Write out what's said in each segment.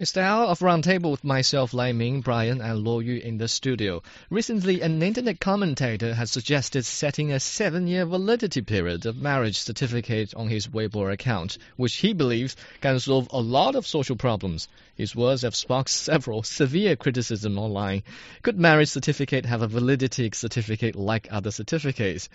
It's the hour of roundtable with myself, Lai Ming, Brian, and Luo Yu in the studio. Recently, an internet commentator has suggested setting a seven-year validity period of marriage certificate on his Weibo account, which he believes can solve a lot of social problems. His words have sparked several severe criticism online. Could marriage certificate have a validity certificate like other certificates?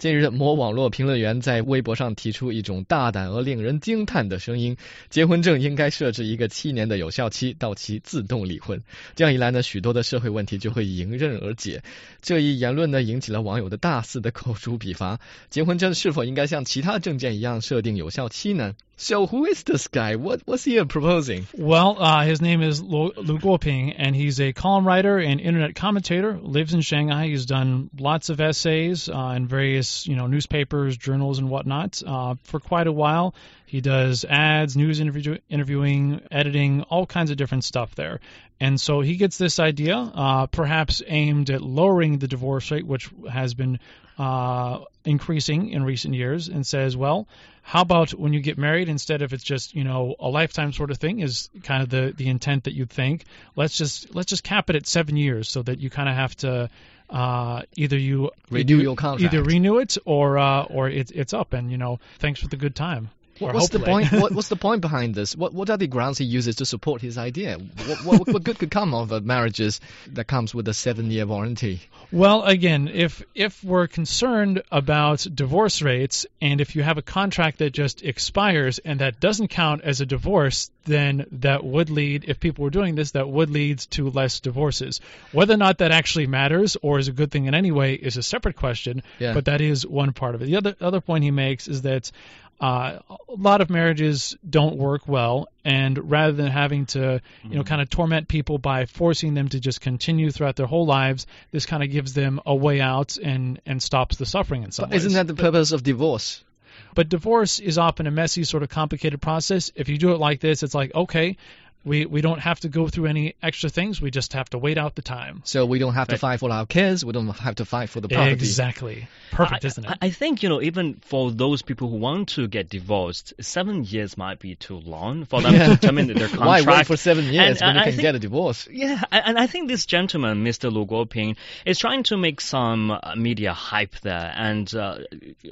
近日，某网络评论员在微博上提出一种大胆而令人惊叹的声音：结婚证应该设置一个七年的有效期，到期自动离婚。这样一来呢，许多的社会问题就会迎刃而解。这一言论呢，引起了网友的大肆的口诛笔伐。结婚证是否应该像其他证件一样设定有效期呢？So who is this guy? What he proposing? Well, uh, his name is Lu Guoping, and he's a column writer and internet commentator. Lives in Shanghai. He's done lots of essays uh, in various, you know, newspapers, journals, and whatnot uh, for quite a while. He does ads, news interview, interviewing, editing, all kinds of different stuff there. And so he gets this idea, uh, perhaps aimed at lowering the divorce rate, which has been uh, increasing in recent years, and says, well, how about when you get married, instead of it's just you know a lifetime sort of thing, is kind of the the intent that you'd think. Let's just let's just cap it at seven years, so that you kind of have to uh, either you renew your contract, either renew it or uh, or it's it's up, and you know thanks for the good time. What, what's the point? What, what's the point behind this? What what are the grounds he uses to support his idea? What, what, what good could come of uh, marriages that comes with a seven-year warranty? Well, again, if if we're concerned about divorce rates, and if you have a contract that just expires and that doesn't count as a divorce, then that would lead, if people were doing this, that would lead to less divorces. Whether or not that actually matters or is a good thing in any way is a separate question. Yeah. But that is one part of it. The other other point he makes is that uh, a lot of marriages don't work well, and rather than having to, you know, kind of torment people by forcing them to just continue throughout their whole lives, this kind of gives them a way out and and stops the suffering in some But isn't that the purpose of divorce? But divorce is often a messy, sort of complicated process. If you do it like this, it's like, okay, we, we don't have to go through any extra things. We just have to wait out the time. So we don't have to fight for our kids. We don't have to fight for the property. Exactly. Perfect, I, isn't it? I- I think you know, even for those people who want to get divorced, seven years might be too long for them to terminate their contract. Why wait for seven years And, when uh, you can think- get a divorce? Yeah, and I think this gentleman, Mr. Lu Guoping, is trying to make some uh, media hype there, and uh,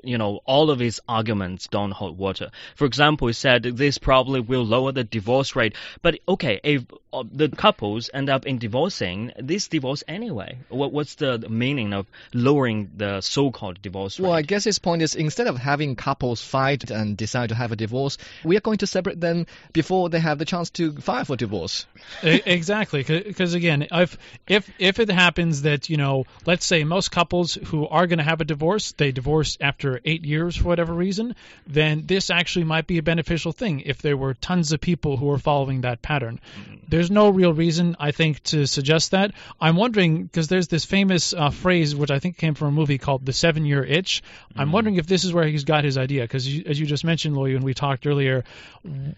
you know, all of his arguments don't hold water. For example, he said this probably will lower the divorce rate, but okay, uh, the couples end up in divorcing, this divorce anyway. What, what's the meaning of lowering the so-called divorce rate? Well, I guess his point is instead of having couples fight and decide to have a divorce, we are going to separate them before they have the chance to file for divorce. Exactly because again if if if it happens that you know let's say most couples who are going to have a divorce they divorce after eight years for whatever reason then this actually might be a beneficial thing if there were tons of people who are following that pattern mm-hmm. There's no real reason i think to suggest that. I'm wondering because there's this famous uh, phrase which i think came from a movie called the seven year itch. I'm mm. wondering if this is where he's got his idea because as you just mentioned Loy, when we talked earlier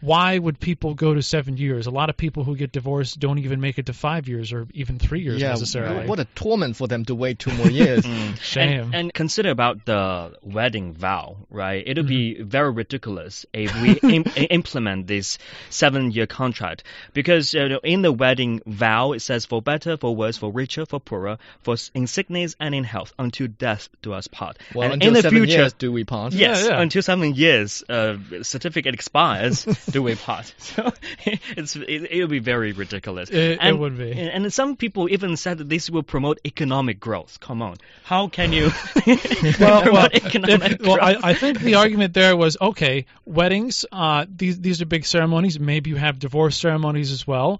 why would people go to seven years? A lot of people who get divorced don't even make it to five years or even three years yeah, necessarily. what a torment for them to wait two more years. Mm, shame And, and consider about the wedding vow, right? It'll be mm-hmm. very ridiculous if we im- implement this seven-year contract. Because you know, in the wedding vow it says for better, for worse, for richer, for poorer, for in sickness and in health, until death do us part. Well, and until in the seven future, years do we part? Yes, Yeah, yeah. until seven years, uh, certificate expires, do we part? So it's it, it'll be very ridiculous. It- it and, would be. And, and some people even said that this will promote economic growth. Come on, how can you well, well, promote if- economic well, growth? I, I think the argument there was okay. Weddings, uh, these these are big ceremonies. Maybe you have divorce ceremonies as well.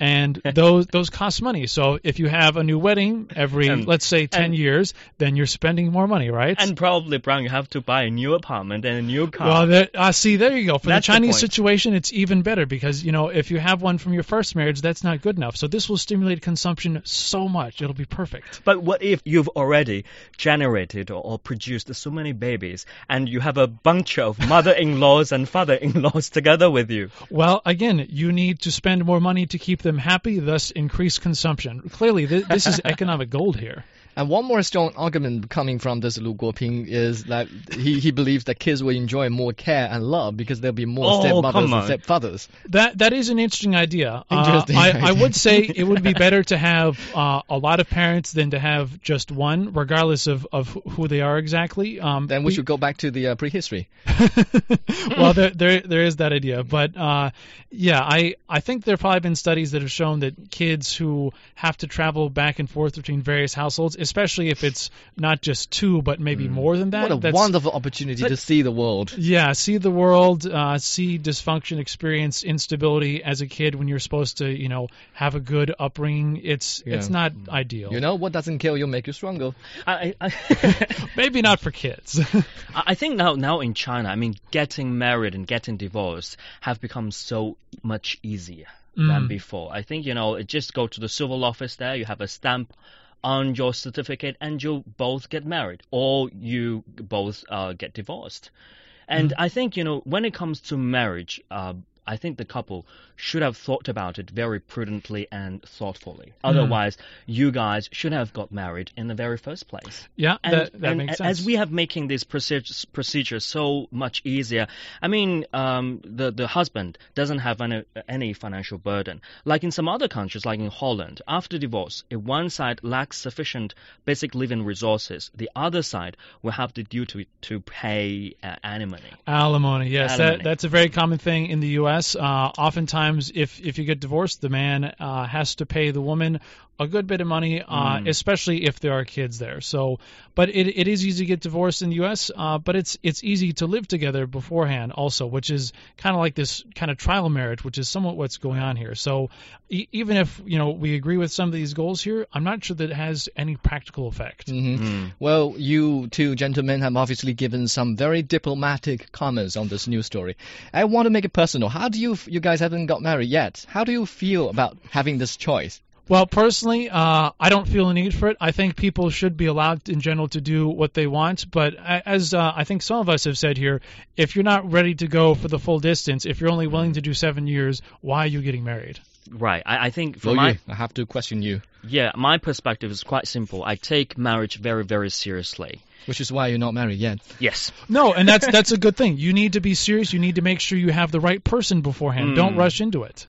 and those those cost money. So if you have a new wedding every And- let's say 10 and- years, then you're spending more money, right? And probably, Brian, you have to buy a new apartment and a new car. well, there, uh, see, there you go. For That's the the Chinese point. situation, it's even better because you know if you have one from your first marriage, that's not good enough. So this will stimulate consumption so much; it'll be perfect. But what if you've already generated or, or produced so many babies and you have a bunch of mother-in-laws and father-in-laws together with you? Well, again, you need to spend more money to keep them happy, thus increase consumption. Clearly, th- this is economic gold here. And one more strong argument coming from this Lu Guoping is that he, he believes that kids will enjoy more care and love because there'll be more Oh, stepmothers and stepfathers. That that is an interesting idea. Uh, Interesting I, I would say it would be better to have uh, a lot of parents than to have just one, regardless of, of who they are exactly. Um, Then we should go back to the uh, prehistory. well, there, there there is that idea, but uh, yeah, I I think there have probably been studies that have shown that kids who have to travel back and forth between various households, especially if it's not just two but maybe more than that, what a that's- wonderful opportunity to see the world. Yeah, see the world, uh, see dysfunction, experience instability as a kid when you're supposed to, you know, have a good upbringing. It's it's Yeah. not ideal. You know, what doesn't kill you make you stronger. I, I, Maybe not for kids. I think now, now in China, I mean, getting married and getting divorced have become so much easier than Mm. before. I think, you know, it just go to the civil office there, you have a stamp on your certificate, and you both get married, or you both uh, get divorced. And I think, you know, when it comes to marriage, uh, I think the couple should have thought about it very prudently and thoughtfully. Otherwise, you guys should have got married in the very first place. yeah, And, that, that and makes sense. as we have making this procedure, procedure so much easier, I mean, um, the the husband doesn't have any any financial burden. Like in some other countries, like in Holland, after divorce, if one side lacks sufficient basic living resources, the other side will have the duty to pay uh, alimony. Alimony, yes, Alimony. That, that's a very common thing in the U.S. Uh, oftentimes, if if you get divorced, the man uh, has to pay the woman a good bit of money, uh, Mm. especially if there are kids there. So, but it, it is easy to get divorced in the U.S., uh, but it's it's easy to live together beforehand also, which is kind of like this kind of trial marriage, which is somewhat what's going on here. So, e- even if you know we agree with some of these goals here, I'm not sure that it has any practical effect. hmm Mm. Well, you two gentlemen have obviously given some very diplomatic comments on this news story. I want to make it personal. How do you, you guys haven't got married yet? How do you feel about having this choice? Well, personally, uh, I don't feel a need for it. I think people should be allowed, in general, to do what they want. But as uh, I think some of us have said here, if you're not ready to go for the full distance, if you're only willing to do seven years, why are you getting married? Right. I, I think Well, from my you, I have to question you, yeah, my perspective is quite simple. I take marriage very very seriously. which is why you're not married yet. Yes. No, and that's that's a good thing. You need to be serious. You need to make sure you have the right person beforehand. Don't Mm. rush into it.